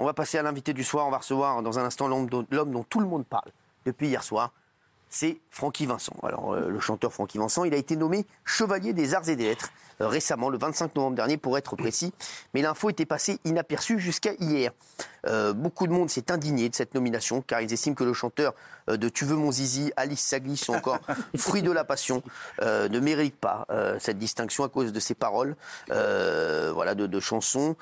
On va passer à l'invité du soir. On va recevoir dans un instant l'homme dont, tout le monde parle depuis hier soir. C'est Francky Vincent. Alors, euh, le chanteur Francky Vincent, il a été nommé chevalier des arts et des lettres euh, récemment, le 25 novembre dernier, pour être précis. Mais l'info était passée inaperçue jusqu'à hier. Euh, beaucoup de monde s'est indigné de cette nomination, car ils estiment que le chanteur de Tu veux mon zizi, Alice Saglis ou encore Fruit de la passion ne mérite pas cette distinction à cause de ses paroles, voilà, de, de chansons.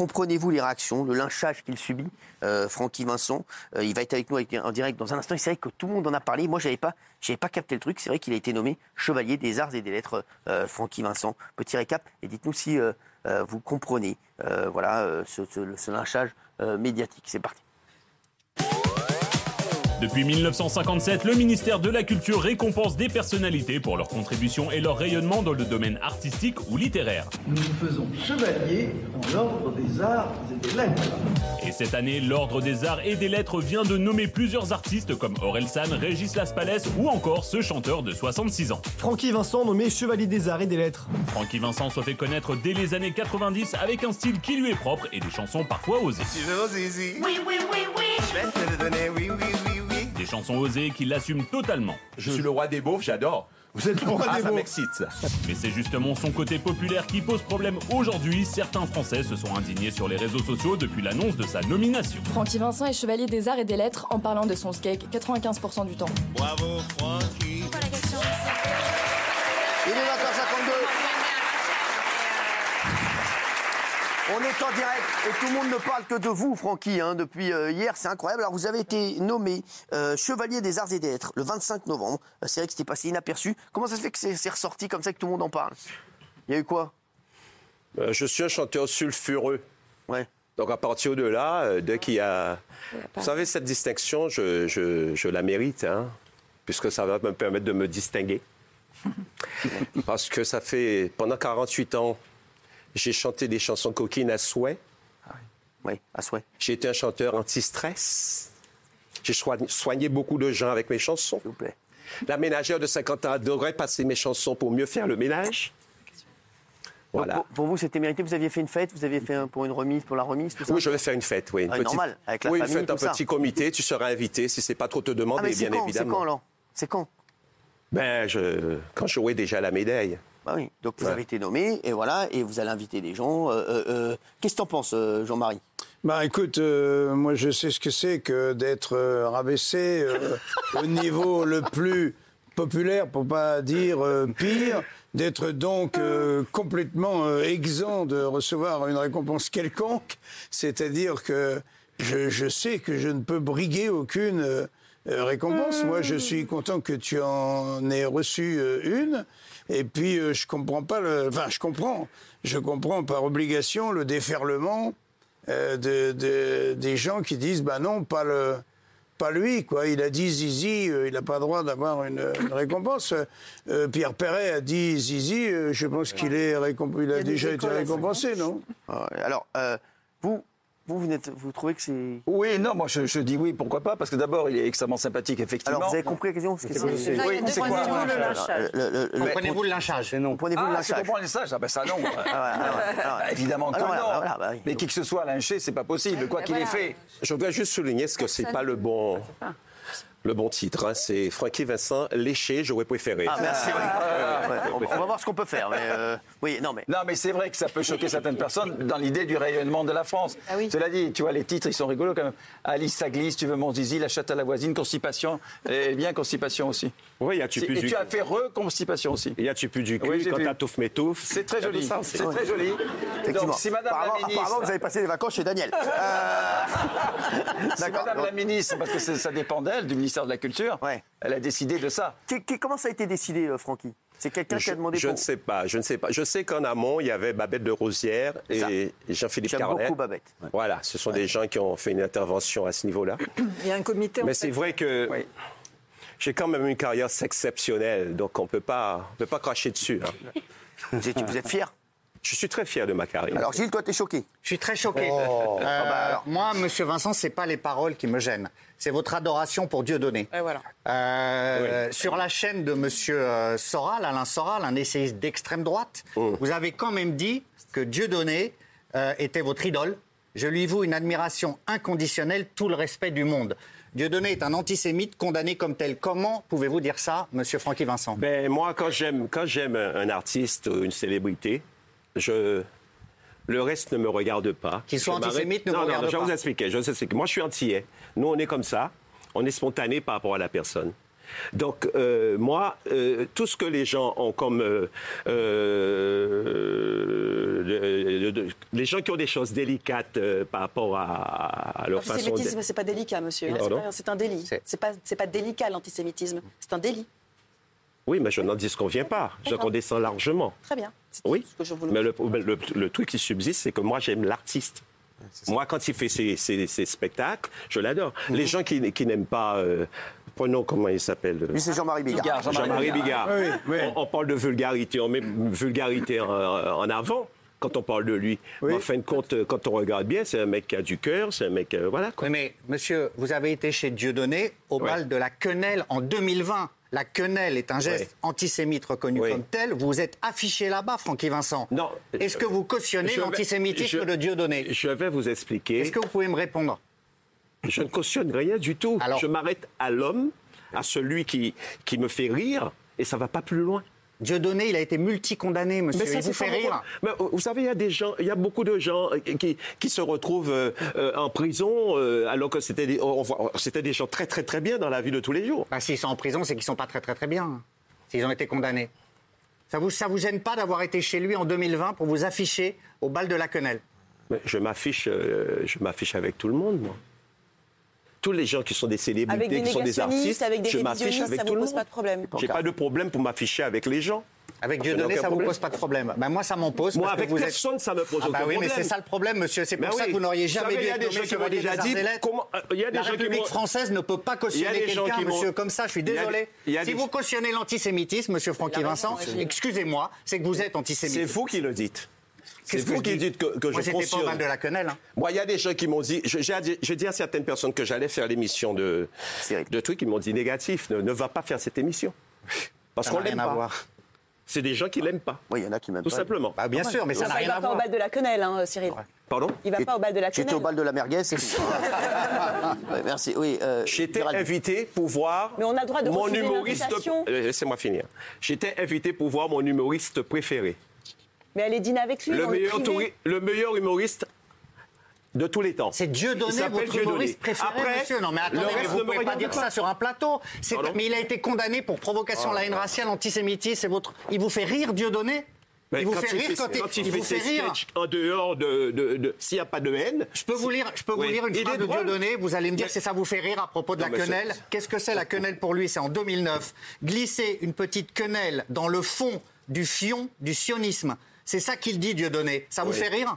Comprenez-vous les réactions, le lynchage qu'il subit, euh, Francky Vincent Euh, Il va être avec nous en direct dans un instant. C'est vrai que tout le monde en a parlé. Moi, j'avais pas, pas capté le truc. C'est vrai qu'il a été nommé chevalier des arts et des lettres, euh, Francky Vincent. Petit récap. Et dites-nous si vous comprenez, voilà, ce, lynchage médiatique. C'est parti. Depuis 1957, le ministère de la Culture récompense des personnalités pour leur contribution et leur rayonnement dans le domaine artistique ou littéraire. Nous nous faisons chevalier dans l'ordre des arts et des lettres. Et cette année, l'Ordre des Arts et des Lettres vient de nommer plusieurs artistes comme Orelsan, Régis Laspalès ou encore ce chanteur de 66 ans. Francky Vincent nommé chevalier des arts et des lettres. Francky Vincent se fait connaître dès les années 90 avec un style qui lui est propre et des chansons parfois osées. Tu veux zizi Oui, oui, oui, oui. Je vais te le donner, oui, oui, chansons osées qu'il assume totalement. Je suis le roi des beaufs, j'adore. Vous êtes le roi Ah, des ça m'excite. Mais c'est justement son côté populaire qui pose problème aujourd'hui. Certains Français se sont indignés sur les réseaux sociaux depuis l'annonce de sa nomination. Francky Vincent est chevalier des arts et des lettres en parlant de son skate 95% du temps. Bravo, Francky. Il est 20h52. On est en direct et tout le monde ne parle que de vous, Francky, hein, depuis euh, hier. C'est incroyable. Alors, vous avez été nommé euh, chevalier des arts et des lettres le 25 novembre. Euh, C'est vrai que c'était passé inaperçu. Comment ça se fait que c'est c'est ressorti comme ça que tout le monde en parle? Il y a eu quoi? Euh, je suis un chanteur sulfureux. Ouais. Donc à partir de là, euh, dès qu'il y a... Vous savez, cette distinction, je, je- je la mérite, hein, puisque ça va me permettre de me distinguer. Parce que ça fait, pendant 48 ans, j'ai chanté des chansons coquines à souhait. Oui, à souhait. J'ai été un chanteur anti-stress. J'ai soigné, beaucoup de gens avec mes chansons. S'il vous plaît. La ménagère de 50 ans adorait passer mes chansons pour mieux faire le ménage. Voilà. pour, pour vous, c'était mérité. Vous aviez fait une fête, vous aviez fait un- pour une remise, pour la remise, tout ça? Oui, je vais faire une fête, oui. Une Ah, normal, avec la oui, famille, faites un ça. petit comité, tu seras invité si c'est pas trop te Ah, demander, mais c'est bien quand? C'est évidemment. quand alors C'est quand? Ben, je... quand j'aurai déjà la médaille. Bah oui. Donc vous Ouais. avez été nommé et voilà, et vous allez inviter des gens. Euh, euh, euh, Qu'est-ce que t'en penses, Jean-Marie? Bah écoute, euh, moi je sais ce que c'est que d'être rabaissé au niveau le plus populaire, pour pas dire pire, d'être donc complètement exempt de recevoir une récompense quelconque, c'est-à-dire que je, je sais que je ne peux briguer aucune récompense. Moi je suis content que tu en aies reçu une. Et puis euh, je comprends pas le, enfin je comprends, je comprends par obligation le déferlement euh, de, de- des gens qui disent bah non pas le pas lui quoi. Il a dit Zizi euh, il n'a pas le droit d'avoir une, une récompense. Pierre Perret a dit Zizi je pense qu'il est il a, Il a déjà été récompensé non? Ah. Alors, vous, vous, vous, n'êtes- vous trouvez que c'est. Oui, non, moi je, je dis oui, pourquoi pas, parce que d'abord il est extrêmement sympathique, effectivement. Alors, vous avez compris la question c'est- quoi Le- le- le- Comprenez-vous le lynchage non. Comprenez-vous le Ah, lynchage moi le lynchage Ah ben ça non. Ah, ah, ah, voilà. Évidemment que non. bah. Mais qui que ce soit lynché, c'est pas possible, quoi qu'il ait fait. Je voudrais juste souligner ce que c'est pas le bon, le bon titre. hein. C'est Francky Vincent, léché, j'aurais préféré. Ah, merci. ouais. Ouais, on, on va voir ce qu'on peut faire. Mais euh, oui, non, mais. Non, mais c'est vrai que ça peut choquer certaines personnes dans l'idée du rayonnement de la France. Ah oui. Cela dit, tu vois, les titres, ils sont rigolos quand même. Alice Saglis, tu veux mon zizi, la chatte à la voisine, constipation, et bien constipation aussi. Oui, y a-tu Et plus du tu as fait reconstipation aussi. Y a-tu plus du cul Oui, quand t'as touffe m'étouffe C'est très a joli. ça. C'est très joli. Effectivement. Donc, si Madame apparemment, la ministre. apparemment, vous avez passé des vacances chez Daniel. Euh, Si. Madame la ministre, parce que ça dépend d'elle, du ministère de la Culture, Ouais. elle a décidé de ça. Comment ça a été décidé, euh, Francky? C'est quelqu'un qui a demandé je pour- ne sais pas, je ne sais pas. Je sais qu'en amont, il y avait Babette de Rosière et Jean-Philippe J'aime Carlet. beaucoup Babette. Voilà, ce sont des gens qui ont fait une intervention à ce niveau-là. Il y a un comité. Mais c'est vrai que Oui. j'ai quand même une carrière exceptionnelle, donc on peut pas, on peut pas cracher dessus. hein. Vous êtes, vous êtes fier? Je suis très fier de ma carrière. Alors, Gilles, toi, t'es choqué. Je suis très choqué. Oh. Euh, Ah bah alors. Moi, Monsieur Vincent, c'est pas les paroles qui me gênent. C'est votre adoration pour Dieu donné. voilà. Sur la chaîne de Monsieur euh, Soral, Alain Soral, un essayiste d'extrême droite, Mm. vous avez quand même dit que Dieu donné était votre idole Je lui voue une admiration inconditionnelle, tout le respect du monde. Dieudonné est un antisémite condamné comme tel. Comment pouvez-vous dire ça, monsieur Francky Vincent? Ben, moi, quand j'aime, quand j'aime un artiste ou une célébrité, je, le reste ne me regarde pas. Qu'il soit Je m'arrête- antisémite ne vous non, regarde non, je vais pas. vous expliquer. Je vous expliquer. Moi, je suis antillais. Nous, on est comme ça. On est spontané par rapport à la personne. Donc, euh, moi, euh, tout ce que les gens ont comme... euh, euh, de- de- de- les gens qui ont des choses délicates euh, par rapport à, à leur façon L'antisémitisme, d'être. c'est pas délicat, monsieur. Là, c'est pas- un délit. C'est pas, c'est pas délicat, l'antisémitisme. C'est un délit. Oui, mais je n'en disconviens pas. Je condescends largement. Très bien. C'est Oui, ce que je voulais. mais le, le- le truc qui subsiste, c'est que moi, j'aime l'artiste. Moi, quand il fait ses, ses- ses spectacles, je l'adore. Mhm. Les gens qui, qui n'aiment pas... euh, prenons comment il s'appelle euh, Lui, c'est Jean-Marie Bigard. Bigard, Jean-Marie Bigard. Oui, oui. On, on parle de vulgarité, on met vulgarité en, en avant quand on parle de lui. Oui. Mais en fin de compte, euh, quand on regarde bien, c'est un mec qui a du cœur, c'est un mec... euh, voilà, quoi. Oui, mais monsieur, vous avez été chez Dieudonné au bal de la quenelle en 2020. La quenelle est un geste antisémite reconnu Oui. comme tel. Vous vous êtes affiché là-bas, Francky Vincent. Non. Est-ce que vous cautionnez l'antisémitisme de Dieudonné Je vais vous expliquer. Est-ce que vous pouvez me répondre? Je ne cautionne rien du tout. Alors- Je m'arrête à l'homme, à celui qui, qui me fait rire, et ça va pas plus loin. Dieudonné, il a été multicondamné, monsieur. ça, il vous fait rire. Mais, vous savez, il y a des gens, il y a beaucoup de gens euh, qui, qui se retrouvent euh, euh, en prison euh, alors que c'était des, c'était des gens très très très bien dans la vie de tous les jours. Bah, S'ils sont en prison, c'est qu'ils sont pas très très très bien. S'ils ont été condamnés. Ça vous, ça vous gêne pas d'avoir été chez lui en 2020 pour vous afficher au bal de la quenelle? Mais je m'affiche, je m'affiche avec tout le monde, moi. Tous les gens qui sont des célébrités, des qui sont des artistes, avec des je m'affiche avec ça tout vous le pose monde. pas de problème. J'ai pas de problème pour m'afficher avec les gens. Avec n'ai Dieudonné, ça vous problème. pose pas de problème. Ben, moi, ça m'en pose. Moi, parce que avec vous êtes- personne, ça me pose Ah bah aucun oui, mais problème. c'est ça le problème, monsieur. C'est pour Ben ça oui. que vous n'auriez Vous jamais dû il y a être des nommé gens qui m'ont chevalier déjà des dit comment- euh, il y a des La gens qui République m'ont- française ne peut pas cautionner quelqu'un, qui monsieur, comme ça. Je suis Il y a des- désolé. il y a Si des- vous cautionnez l'antisémitisme, monsieur Francky Vincent, excusez-moi, c'est que vous êtes antisémite. C'est vous qui le dites. C'est vous je qui dites que, que Moi, je j'étais pas au cautionne. bal de la quenelle. hein. Moi, il y a des gens qui m'ont dit, je- j'ai dit, à certaines personnes que j'allais faire l'émission de, de trucs, ils m'ont dit négatif, ne, ne va pas faire cette émission. Parce Ça qu'on n'a rien l'aime à pas. voir. C'est des gens qui l'aiment pas. Oui, il y en a qui m'aiment Tout pas. simplement. Bah, bien sûr, mais ça n'a il rien à va pas au voir. bal de la quenelle, hein, Cyril. Pardon Il va pas au bal de la J'étais quenelle. au bal de la merguez, c'est tout. Ouais, merci. Oui, euh, J'étais invité pour voir Mais on a le droit de mon humoriste. Euh, Laissez-moi finir. J'étais invité pour voir mon humoriste préféré. Mais allez dîner avec lui Le dans meilleur, le le meilleur humoriste de tous les temps. C'est Dieudonné, votre Dieudonné. humoriste préféré, Après, monsieur. Non, mais attendez, mais vous ne pouvez pas dire pas. ça sur un plateau. Mais il a été condamné pour provocation à la haine raciale, antisémitisme. C'est votre... Il vous fait rire, Dieudonné Mais Il vous fait il rire fait, quand il, quand il il fait vous fait rire en dehors de, de- de- s'il n'y a pas de haine. Je peux vous lire, je peux vous lire une Il phrase de. Dieudonné. Vous allez me dire Mais- si ça vous fait rire à propos de Non, la quenelle. Qu'est-ce que c'est la quenelle pour lui? C'est en 2009. Glisser une petite quenelle dans le fond du fion du sionisme. C'est ça qu'il dit, Dieudonné. Ça vous Oui. fait rire?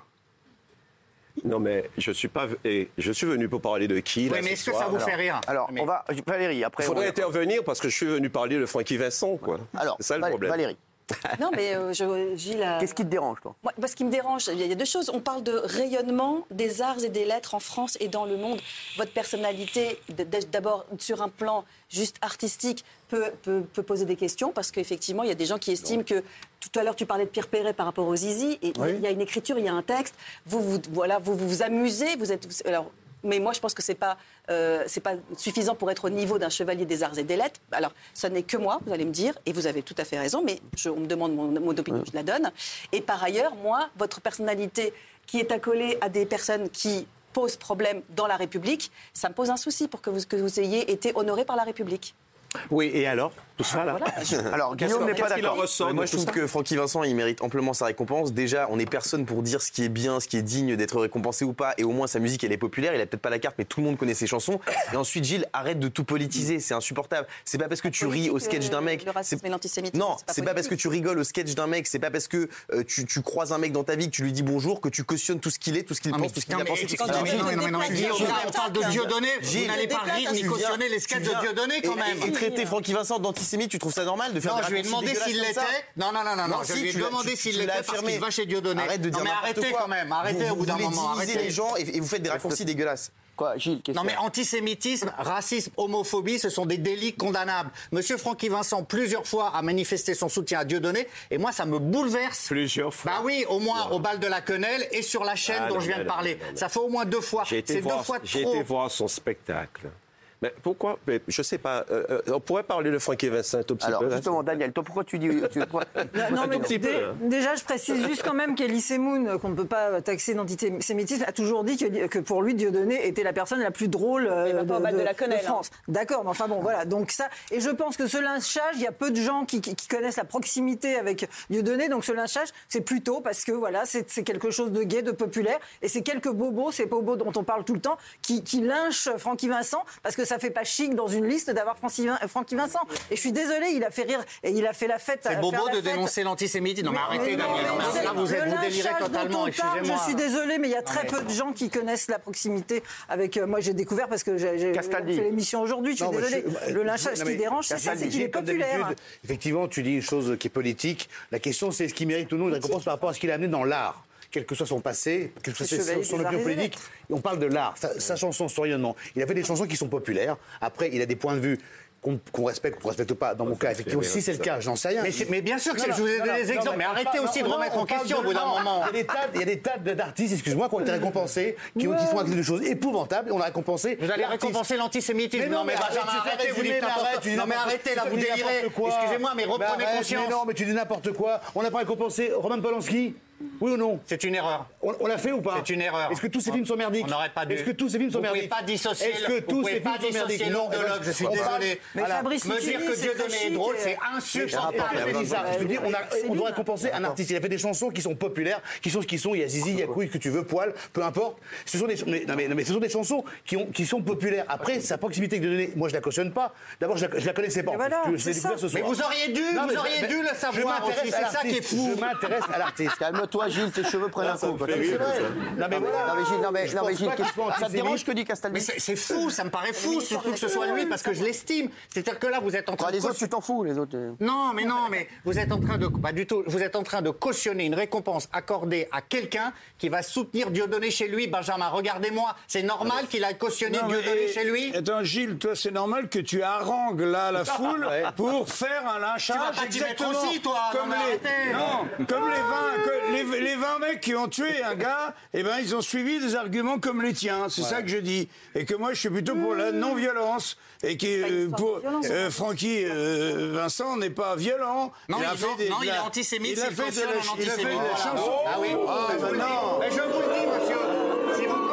Non, mais je suis pas. et je suis venu pour parler de qui là, Oui, mais ce est-ce que ça vous? Alors, fait rire? Alors, Mais- on va. Valérie, après. Il faudrait on- intervenir parce que je suis venu parler de Francky Vincent, quoi. Alors, c'est ça le Val- problème. Valérie, Non, mais euh, je, Gilles. a- qu'est-ce qui te dérange, toi? Moi, moi, ce qui me dérange, il y a- il y a deux choses. On parle de rayonnement des arts et des lettres en France et dans le monde. Votre personnalité, d'abord sur un plan juste artistique, peut, peut- peut poser des questions parce qu'effectivement, il y a des gens qui estiment que tout à l'heure tu parlais de Pierre Perret par rapport aux Zizi et il y a- il y a une écriture, il y a un texte. Vous vous voilà, vous vous, vous amusez, vous êtes alors. Mais moi, je pense que c'est pas euh, c'est pas suffisant pour être au niveau d'un chevalier des arts et des lettres. Alors, ça n'est que moi, vous allez me dire, et vous avez tout à fait raison. Mais je- on me demande mon, mon opinion, je la donne. Et par ailleurs, moi, votre personnalité qui est accolée à des personnes qui posent problème dans la République, ça me pose un souci pour que vous, que vous ayez été honoré par la République. Oui, et alors? Tout ça, là Alors, Guillaume n'est pas d'accord. moi, de je trouve que Francky Vincent, il mérite amplement sa récompense. Déjà, on n'est personne pour dire ce qui est bien, ce qui est digne d'être récompensé ou pas. Et au moins, sa musique, elle est populaire. Il a peut-être pas la carte, mais tout le monde connaît ses chansons. Et ensuite, Gilles, arrête de tout politiser. C'est insupportable. C'est pas parce que tu ris au sketch d'un mec. Le racisme et l'antisémitisme. Non, c'est pas parce que tu rigoles au sketch d'un mec, c'est pas parce que euh, tu, tu croises un mec dans ta vie que tu lui dis bonjour que tu cautionnes tout ce qu'il est, tout ce qu'il pense, tout ce qu'il non, a mais- tu trouves ça normal de faire non, des je lui ai demandé s'il l'était. Non, non, non, non, non, je si, lui ai demandé s'il l'était parce qu'il va chez Dieudonné. Arrête de dire non, mais arrêtez quand même, arrêtez vous, au bout d'un moment. Arrêtez les gens et, vous faites des raccourcis dégueulasses. Quoi, Gilles, non mais antisémitisme, racisme, homophobie, ce sont des délits condamnables. Monsieur Francky Vincent plusieurs fois a manifesté son soutien à Dieudonné et moi ça me bouleverse. Plusieurs fois. Bah oui, au moins au bal de la quenelle et sur la chaîne ah, dont je viens de parler. Ça fait au moins deux fois. J'ai été voir son spectacle. Mais pourquoi? Je ne sais pas. Euh, euh, on pourrait parler de Franck Vincent un tout petit Alors, hein. Daniel, toi, pourquoi tu dis. Tu, non, mais tu, hein. déjà, je précise juste quand même qu'Elie Semoun, euh, qu'on ne peut pas taxer d'antisémitisme, a toujours dit que, que, pour lui, Dieudonné était la personne la plus drôle de, la quenelle, France. D'accord, mais enfin bon, voilà. Donc ça, et je pense que ce lynchage, il y a peu de gens qui, connaissent la proximité avec Dieudonné, donc ce lynchage, c'est plutôt parce que voilà, c'est quelque chose de gay, de populaire, et c'est quelques bobos, ces bobos dont on parle tout le temps, qui, qui lynchent Francky Vincent parce que ça ça fait pas chic dans une liste d'avoir Francky Vincent. Et je suis désolé, il a fait rire et il a fait la fête. C'est euh, beau de dénoncer l'antisémitisme. Non, mais, arrêtez, Daniel. Là, vous, êtes, vous délirez totalement. Je suis désolé, mais il y a très peu de gens qui connaissent la proximité avec. Euh, moi, j'ai découvert parce que j'ai fait l'émission aujourd'hui. Je suis désolé. Bah, le lynchage qui dérange, c'est ça, c'est qu'il est populaire. Effectivement, tu dis une chose qui est politique. La question, c'est ce qui mérite ou non une récompense par rapport à ce qu'il a amené dans l'art quel que soit son passé, soit son, opinion politique, on parle de l'art, sa, sa, chanson, son rayonnement. Il a fait des chansons qui sont populaires. Après, il a des points de vue qu'on respecte ou qu'on ne respecte pas. Dans mon cas, effectivement, si c'est le cas, j'en sais rien. Mais, bien sûr que non, non, je vous ai donné des exemples, mais, arrêtez aussi de remettre en question au bout d'un moment. Il y a des tas d'artistes, excuse-moi, qui ont été mm. récompensés, qui, ont, qui font des choses épouvantables, on a récompensé. Vous allez récompenser l'antisémitisme. Non, mais arrêtez, vous dites là, vous délirez. Excusez-moi, mais reprenez conscience. Non, mais tu dis n'importe quoi. On n'a pas récompensé Roman Polanski oui ou non C'est une erreur. On, on l'a fait ou pas C'est une erreur. Est-ce que tous ces films sont merdiques On n'aurait pas dû. Est-ce que tous ces films sont merdiques Vous pas dissocier. Est-ce que tous ces films sont merdiques Non, je suis désolé. Mais Fabrice, me dire que Dieudonné est drôle, c'est insupportable. Je veux dire, on doit récompenser un artiste. Il a fait des chansons qui sont populaires, qui sont ce qu'ils sont. Il y a Zizi, il y a Couille, que tu veux, Poil, peu importe. Ce sont des mais ce sont des chansons qui sont populaires. Après, sa proximité que Dieudonné, moi je la cautionne pas. D'abord, je la connaissais pas. Mais vous auriez dû, vous auriez dû le savoir. C'est ça qui est fou. Je m'intéresse à l'artiste toi, Gilles, tes cheveux prennent ah, un coup. C'est vrai. Non, mais ah, voilà. Non, mais Gilles, non, mais, non, mais Gilles, ça te dérange que dit Castaldi Mais c'est fou, ça me paraît fou, surtout que ce soit lui, parce que je l'estime. C'est-à-dire que là, vous êtes en train de. Les autres, tu t'en fous, les autres. Euh. Non, mais non, mais vous êtes en train de. Pas du tout. Vous êtes en train de cautionner une récompense accordée à quelqu'un qui va soutenir Dieudonné chez lui. Benjamin, regardez-moi. C'est normal qu'il a cautionné Dieudonné chez lui? Attends, Gilles, toi, c'est normal que tu harangues là la foule pour faire un lynchage. Tu vas pas exactement aussi, toi, comme les. Non, comme les 20 les, 20 mecs qui ont tué un gars, eh ben, ils ont suivi des arguments comme les tiens. C'est ça que je dis. Et que moi, je suis plutôt pour la non-violence. Et que euh, euh, Francky euh, Vincent n'est pas violent. Non, il, non, il est antisémite. Il a fait de la, chanson. Ah, ah, ah bah oui. Non. Mais je vous le dis, monsieur, si vous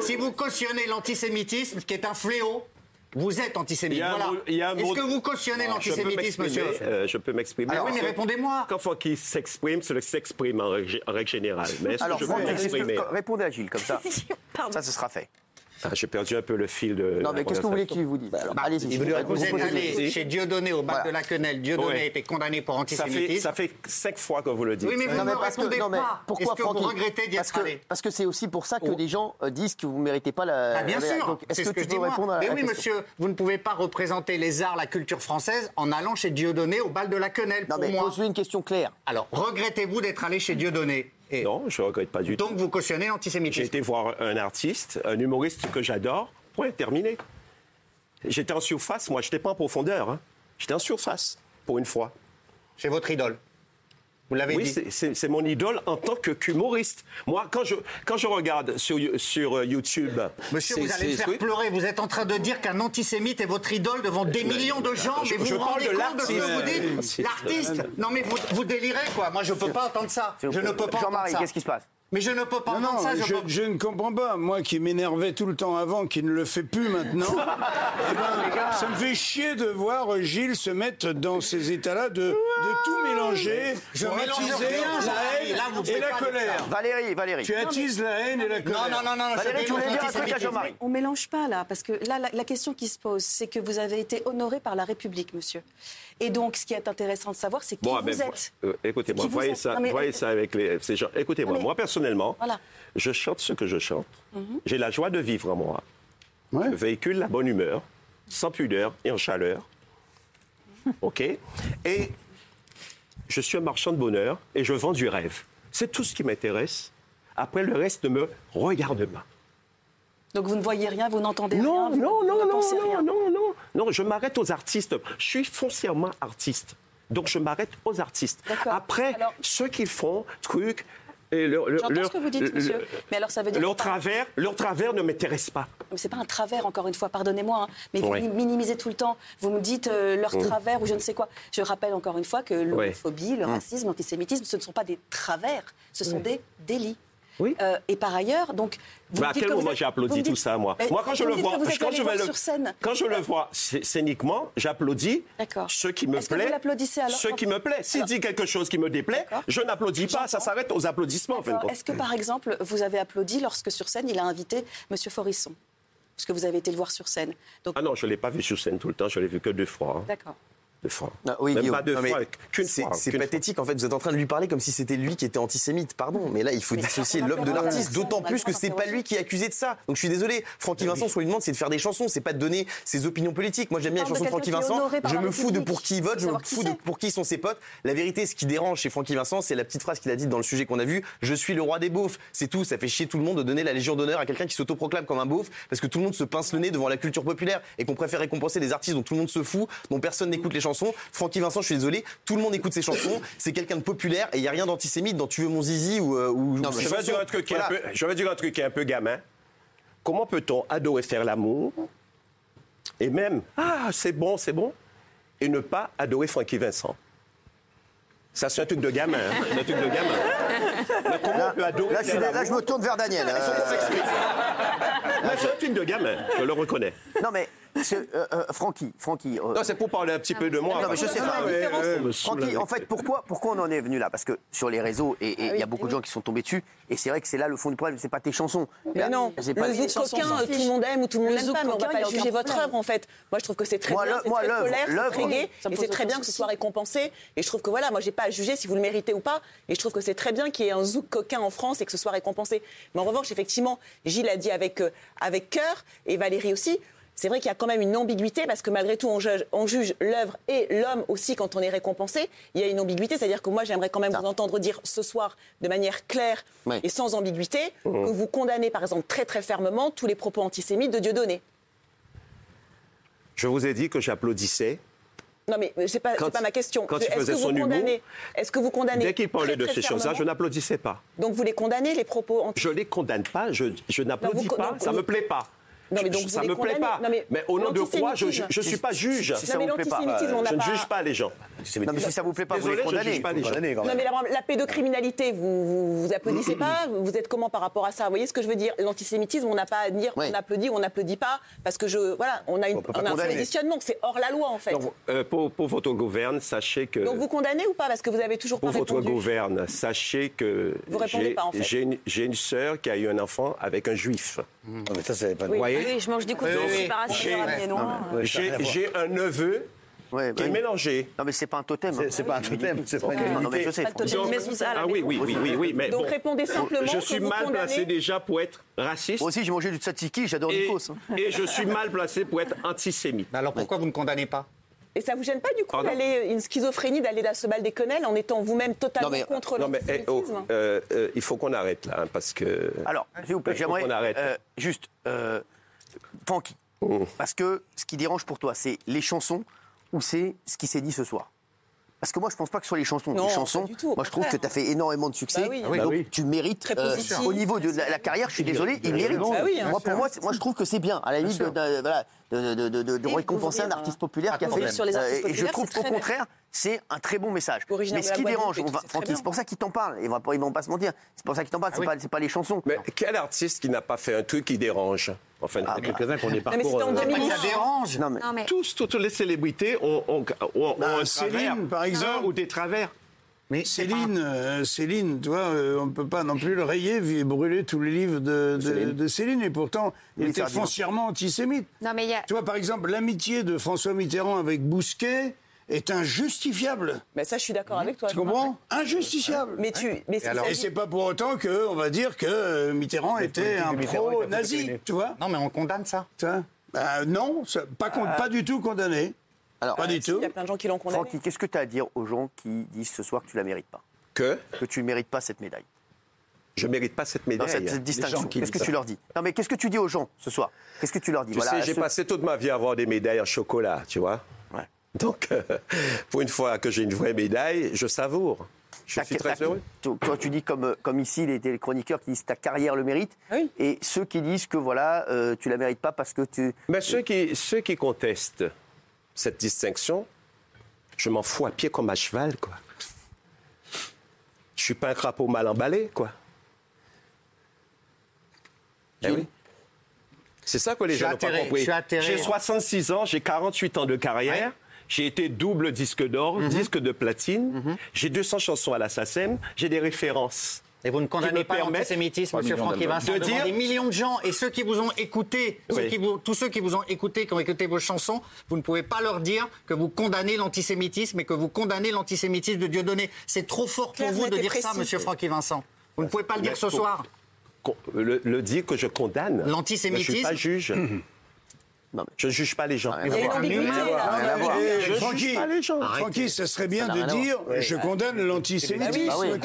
si vous cautionnez l'antisémitisme, qui est un fléau, vous êtes antisémite. Voilà. Est-ce que vous cautionnez l'antisémitisme, monsieur euh, Je peux m'exprimer. Alors oui, mais répondez-moi. Quand faut qu'il s'exprime, c'est le s'exprime en, règle générale. Mais alors, je peux m'exprimer Répondez à Gilles comme ça. ça, ce sera fait. Ah, j'ai perdu un peu le fil de. Non, mais qu'est-ce que vous voulez qu'il vous dise bah, Allez-y. Vous, êtes allé chez Dieudonné au bac voilà. de la quenelle. Dieudonné ouais. a été condamné pour antisémitisme. Ça fait, ça fait cinq fois que vous le dites. Oui, mais vous non, mais parce répondez que, pas. Non, mais pourquoi, que vous regrettez d'y être allé Parce que c'est aussi pour ça que oh. les gens euh, disent que vous ne méritez pas la. Ah, bien sûr Est-ce que, que, tu peux répondre à Mais oui, monsieur, vous ne pouvez pas représenter les arts, la culture française en allant chez Dieudonné au bal de la quenelle. Non, mais posez une question claire. Alors, regrettez-vous d'être allé chez Dieudonné? Non, je ne regrette pas du tout. Donc vous cautionnez l'antisémitisme J'ai été voir un artiste, un humoriste que j'adore. Point, terminé. J'étais en surface, moi, je n'étais pas en profondeur. Hein. J'étais en surface, pour une fois. C'est votre idole vous l'avez oui, c'est mon idole en tant que qu'humoriste. Moi, quand je, quand je regarde sur, sur euh, YouTube. Monsieur, vous allez me faire pleurer. Vous êtes en train de dire qu'un antisémite est votre idole devant des millions de gens. mais vous vous rendez compte de ce que vous dites L'artiste Non, mais vous, vous délirez, quoi. Moi, je ne peux pas entendre ça. Je ne peux pas entendre ça. Jean-Marie, qu'est-ce qui se passe? Mais je ne peux pas non, non ça. Je, je, peux... je, ne comprends pas. Moi qui m'énervais tout le temps avant, qui ne le fait plus maintenant, eh ben, ça me fait chier de voir Gilles se mettre dans ces états-là de, tout mélanger. Je mélange rien, la haine et la colère. Valérie, Valérie. Tu attises la haine et la colère. Non, non, non. non Valérie, tu voulais dire un truc à Jean-Marie. On mélange pas là, parce que là, la question qui se pose, c'est que vous avez été honoré par la République, monsieur. Et donc, ce qui est intéressant de savoir, c'est qui vous ah, ben, êtes. Euh, écoutez-moi, moi personnellement, je chante ce que je chante. Mhm. J'ai la joie de vivre en moi. Je véhicule la bonne humeur, sans pudeur et en chaleur. OK? Et je suis un marchand de bonheur et je vends du rêve. C'est tout ce qui m'intéresse. Après, le reste ne me regarde pas. Donc vous ne voyez rien, vous n'entendez rien. Non, non, non, non, non, non, non, non, je m'arrête aux artistes. Je suis foncièrement artiste. Donc, je m'arrête aux artistes. Après, ceux qui font trucs... et leur- leur- J'entends ce que vous dites, monsieur. Mais alors ça veut dire Leur travers, leur travers ne m'intéresse pas. Mais c'est pas un travers, encore une fois, pardonnez-moi, hein, mais vous minimisez tout le temps. Vous me dites euh, leur Mm. travers ou je ne sais quoi. Je rappelle encore une fois que l'homophobie, le Mm. racisme, l'antisémitisme, ce ne sont pas des travers, ce sont Oui. des délits. Oui. Euh, et par ailleurs, donc. Vous Mais me à dites quel moment êtes- j'ai applaudi me tout dites- ça, moi Mais Moi, quand je le dites vois, quand je vais le, sur scène. quand je le vois scé- scéniquement, j'applaudis ce qui me Est-ce que vous plaît. alors Ce qui me plaît. S'il dit quelque chose qui me déplaît, je n'applaudis pas. Ça s'arrête aux applaudissements. en fin. Est-ce que, par exemple, vous avez applaudi lorsque sur scène, il a invité M. Forisson? Parce que vous avez été le voir sur scène. Donc, Ah non, je ne l'ai pas vu sur scène tout le temps. Je l'ai vu que deux fois. hein. D'accord. Deux fois. Ah oui, Même Guillaume. pas deux Non, mais fois, qu'une c'est- fois. C'est qu'une pathétique, en fait. Vous êtes en train de lui parler comme si c'était lui qui était antisémite. Pardon, mais là, il faut dissocier l'homme de l'artiste. D'autant plus que c'est pas lui qui est accusé de ça. Donc je suis désolé. Francky Vincent, ce qu'on lui demande, c'est de faire des chansons. C'est pas de donner ses opinions politiques. Moi, j'aime bien les chansons de Francky Vincent. Je me fous de pour qui il vote. Je me fous de pour qui sont ses potes. La vérité, ce qui dérange chez Francky Vincent, c'est la petite phrase qu'il a dite dans le sujet qu'on a vu. Je suis le roi des beaufs. C'est tout. Ça fait chier tout le monde de donner la Légion d'honneur à quelqu'un qui s'autoproclame comme un beauf parce que tout le monde se pince le nez devant la culture populaire et qu'on préfère récompenser des artistes dont tout le monde se fout, dont personne n'écoute les chansons. Francky Vincent, je suis désolé, tout le monde écoute ses chansons. C'est quelqu'un de populaire et il y a rien d'antisémite dans Tu veux mon zizi ou. euh, ou ou je, vais chansons. dire un truc qui est un peu, je vais dire un truc qui est un peu gamin. Comment peut-on adorer faire l'amour et même, ah, c'est bon, c'est bon, et ne pas adorer Francky Vincent? Ça, c'est un truc de gamin. hein. Un truc de gamin. Mais comment on peut adorer Là, je, là, je me tourne vers Daniel. Euh, c'est un truc de gamin, je le reconnais. non, mais, euh, euh, Francky, Francky. euh, Non, c'est pour parler un petit peu de moi. Non, mais je sais pas. Ah, saoule Francky, en fait, pourquoi, pourquoi on en est venu là? Parce que sur les réseaux, et et il y a beaucoup de gens qui sont tombés dessus, et c'est vrai que c'est là le fond du problème, c'est pas tes chansons. Mais non, C'est pas le zouk coquin, tout le monde aime ou tout le monde zouk pas, mais on va pas juger votre œuvre en fait. Moi je trouve que c'est très Moi, bien, c'est très c'est gai, me et c'est très bien que ce soit récompensé. Et je trouve que voilà, moi j'ai pas à juger si vous le méritez ou pas. Et je trouve que c'est très bien qu'il y ait un zouk coquin en France et que ce soit récompensé. Mais en revanche, effectivement, Gilles a dit avec, euh, avec cœur, et Valérie aussi, c'est vrai qu'il y a quand même une ambiguïté parce que malgré tout, on juge, on juge l'œuvre et l'homme aussi quand on est récompensé. Il y a une ambiguïté, c'est-à-dire que moi, j'aimerais quand même vous entendre dire ce soir de manière claire et sans ambiguïté que vous condamnez, par exemple, très très fermement tous les propos antisémites de Dieudonné. Je vous ai dit que j'applaudissais. Non, mais c'est pas, Quand- c'est pas ma question. quand Je- il Est-ce faisait que vous son humour, condamnez Est-ce que vous condamnez Dès qu'il parlait très, de très ces choses-là, je n'applaudissais pas. Donc vous les condamnez les propos antisémites Je les condamne pas, je, je n'applaudis pas, donc, ça vous- me plaît pas. Non, mais donc ça me plaît pas. Non, mais mais au nom de quoi je ne suis pas juge. Si ça Non, vous plaît pas, Je ne juge pas les gens. Non, mais si ça vous plaît pas, vous les condamnez. Non, mais la, la pédocriminalité, vous, vous, vous applaudissez pas Vous êtes comment par rapport à ça? Vous voyez ce que je veux dire? L'antisémitisme, on n'a pas à dire Ouais. on applaudit ou on n'applaudit pas, parce que je, voilà, on a, une, peut pas on a un positionnement, c'est hors la loi en fait. Donc, euh, pour, pour votre gouverne, sachez que. Donc vous condamnez ou pas? Parce que vous avez toujours pour pas votre répondu. gouverne, sachez que Vous répondez j'ai pas, en fait. j'ai une, j'ai une sœur qui a eu un enfant avec un juif. Non, mais ça, c'est pas Vous voyez? Oui, je mange du coup de Oui, oui, oui. j'ai un neveu Ouais, qui est bah, mélangé. Non, mais c'est pas un totem. C'est- C'est pas un totem, c'est pas une Non, mais je sais. Donc- ah oui, oui, oui, oui, oui, mais Donc bon. répondez simplement Je que suis vous mal condamnez- placé déjà pour être raciste. Moi aussi, j'ai mangé du tzatziki, j'adore Nikos. hein. et je suis mal placé pour être antisémite. Alors pourquoi vous ne condamnez pas? Et ça vous gêne pas du coup d'aller une schizophrénie d'aller dans ce bal des quenelles en étant vous-même totalement Non, mais- contre Non, mais eh, oh, euh, euh, il faut qu'on arrête là, hein, parce que. Alors, s'il vous plaît, j'aimerais qu'on arrête. euh, juste, euh, Francky, Mm. parce que ce qui dérange pour toi, c'est les chansons ou c'est ce qui s'est dit ce soir parce que moi, je pense pas que ce soit les chansons. Non, les chansons, pas du tout, au moi, je trouve que tu as fait énormément de succès. Bah oui. Ah oui. donc, Bah oui. tu mérites, Très euh, positif. au niveau de la, la carrière, je suis désolé, il mérite. Bah oui, hein. moi, pour moi, moi, je trouve que c'est bien, à la limite, de, de- de, de- de- de- de Et récompenser un artiste populaire qui a fait. sur les artistes euh, et je trouve bien. contraire, c'est un très bon message. Mais ce qui dérange, Francky, c'est pour ça qu'ils t'en parlent. Ils ils vont pas se mentir. C'est pour ça qu'ils t'en parlent. Ah C'est pas, c'est pas les chansons. Mais quel artiste qui n'a pas fait un truc qui dérange? En fin de Ah, compte Quelques-uns qui ont des Non, mais c'était en euh, 2008. Ça dérange Non, mais- Non, mais Tous, toutes les célébrités ont, ont- ont- ont Bah, un Céline, travers, par exemple. ou des travers. Mais Céline, euh, Céline, tu vois, euh, on ne peut pas non plus le rayer et brûler tous les livres de, de- Céline. de Céline. Et pourtant, il était Ferdinand. foncièrement antisémite. non, mais il y a. Tu vois, par exemple, l'amitié de François Mitterrand avec Bousquet est injustifiable. Mais ça, je suis d'accord avec toi. Tu comprends Injustifiable. Mais tu, mais c'est Et c'est pas pour autant que on va dire que euh, Mitterrand était un pro-nazi, tu vois Non, mais on condamne ça. Bah, Non, ça- pas, con- pas du tout condamné. Alors, Pas du tout. Il y a plein de gens qui l'ont condamné. Francky, qu'est-ce que tu as à dire aux gens qui disent ce soir que tu la mérites pas? Que? Que tu ne mérites pas cette médaille je mérite pas cette Non, médaille. cette, cette distinction. Qu'est-ce que tu leur dis? Non, mais qu'est-ce que tu dis aux gens ce soir? Qu'est-ce que tu leur dis? Tu Voilà, sais, j'ai passé toute ma vie à avoir des médailles en chocolat, tu vois. Donc, euh, pour une fois que j'ai une vraie médaille, je savoure. Je Ta- suis ta- très heureux. Toi, toi, tu dis comme, euh, comme ici les, les chroniqueurs qui disent ta carrière le mérite, Ah oui. et ceux qui disent que voilà, euh, tu la mérites pas parce que tu. Mais ceux qui, ceux qui contestent cette distinction, je m'en fous à pied comme à cheval, quoi. Je suis pas un crapaud mal emballé, quoi. Eh oui. C'est ça que les Je gens n'ont pas compris. J'ai 66 ans, j'ai 48 ans de carrière. J'ai été double disque d'or, Mhm. disque de platine. J'ai 200 chansons à la SACEM. J'ai des références. Et vous ne condamnez pas l'antisémitisme, Monsieur millions Francky Vincent, De devant dire- des millions de gens et ceux qui vous ont écouté, ceux Oui. qui vous- tous ceux qui vous ont écouté, qui ont écouté vos chansons, vous ne pouvez pas leur dire que vous condamnez l'antisémitisme et que vous condamnez l'antisémitisme de Dieudonné. C'est trop fort pour vous de dire ça. Monsieur Francky Vincent. Vous ne pouvez pas le dire ce pour- soir. Le, le dire que je condamne. L'antisémitisme. Je ne suis pas juge. Je ne juge pas les gens. Il y a une ambiguïté, Je juge Francky. Francky, ça serait bien de dire je condamne l'antisémitisme. Ce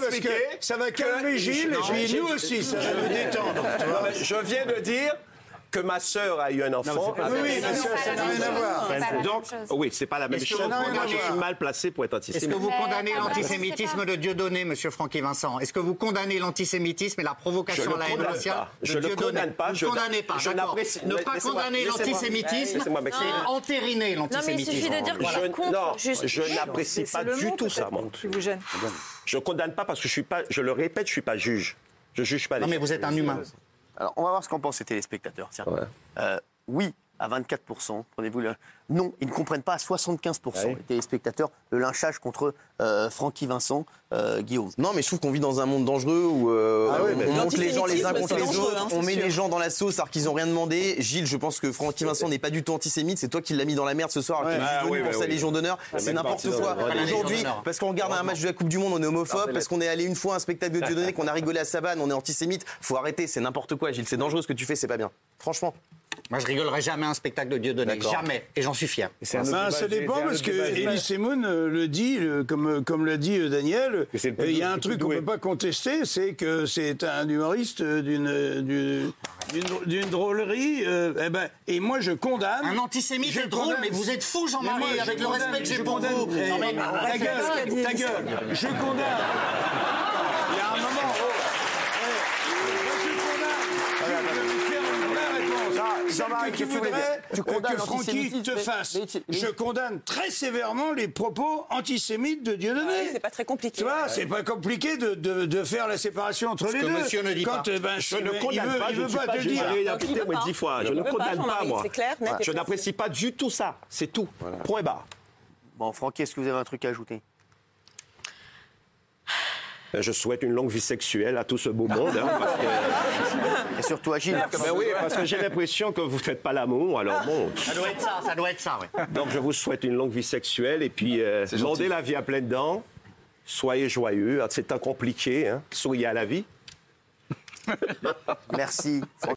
parce que ça va calmer Gilles Non, et nous aussi, ça va nous détendre. Non, Je viens de dire que ma sœur a eu un enfant. Oui, ça, ça n'a rien à voir. Donc, oui, c'est pas la même Est-ce que chose. vous Moi, condamnez- je suis mal placé pour être Est-ce que antisémite. vous condamnez l'antisémitisme de Dieudonné, Monsieur Francky Vincent Est-ce que vous condamnez l'antisémitisme et la provocation ne à la haine condamne raciale Je ne condamne pas. Je- ne condamnez pas, je d'accord. n'apprécie- Ne pas condamner l'antisémitisme, c'est entériner Non, mais il l'antisémitisme. suffit de dire que Je, contre. je n'apprécie pas du tout ça, moi. vous gêne. Je condamne pas parce que je suis pas, je le répète, je suis pas juge. Je juge pas les Non, mais vous êtes un humain. Alors, on va voir ce qu'en pensent les téléspectateurs. Tiens. Euh, oui, à 24%. Prenez-vous le. Non, ils ne comprennent pas à 75%, Ouais. les téléspectateurs, le lynchage contre euh, Francky Vincent, euh, Guillaume. Non, mais je trouve qu'on vit dans un monde dangereux où euh, Ah oui, on monte les gens les uns contre les autres, hein, on met sûr. les gens dans la sauce alors qu'ils n'ont rien demandé. Gilles, je pense que Francky Vincent n'est pas du tout antisémite. C'est toi qui l'as mis dans la merde ce soir, qui est juste Ah venu oui, pour oui, sa oui. Légion d'honneur. C'est n'importe quoi. Aujourd'hui, parce qu'on regarde un match de la Coupe du Monde, on est homophobe. Parce qu'on est allé une fois à un spectacle de Dieudonné, qu'on a rigolé à sa vanne, on est antisémite. Faut arrêter, c'est n'importe quoi, Gilles. C'est dangereux ce que tu fais, c'est pas bien. Franchement. Moi, je rigolerai jamais un spectacle de Dieudonné. D'accord. Jamais. Et j'en suis fier. Ben, ça dépend parce que Elie Semoun euh, le dit, le- comme, comme l'a dit euh, Daniel, euh, il y a un truc qu'on ne peut pas contester, c'est que c'est un humoriste euh, d'une euh, d'une- drôlerie. euh, eh ben, et moi, je condamne. Un antisémite Je est drôle, condamne- mais vous êtes fou, Jean-Marie, je avec le condamne, respect que j'ai pour vous. Non, mais- ta gueule, ta gueule. Je condamne. Tu euh, condamnes que Francky te fasse. mais tu- mais- Je condamne très sévèrement les propos antisémites de Dieudonné. Ouais, c'est pas très compliqué. Tu vois, c'est pas compliqué de, de, de faire la séparation entre les que deux. monsieur ne dit Quand, pas. euh, ben, Je ne condamne veut, pas, je ne suis pas pas te dire. Dix fois. Je ne condamne pas, moi. Je n'apprécie pas du tout ça. C'est tout. Point barre. Bon, Francky, est-ce que vous avez un truc à ajouter? Ben, Je souhaite une longue vie sexuelle à tout ce beau monde. hein, parce que- Et surtout à Gilles. Ben oui, parce que j'ai l'impression que vous ne faites pas l'amour. Alors bon. Ça doit être ça, ça doit être ça, ouais. Donc je vous souhaite une longue vie sexuelle et puis euh, la vie à pleines dents. Soyez joyeux. C'est temps compliqué. Hein. Souriez à la vie. Merci.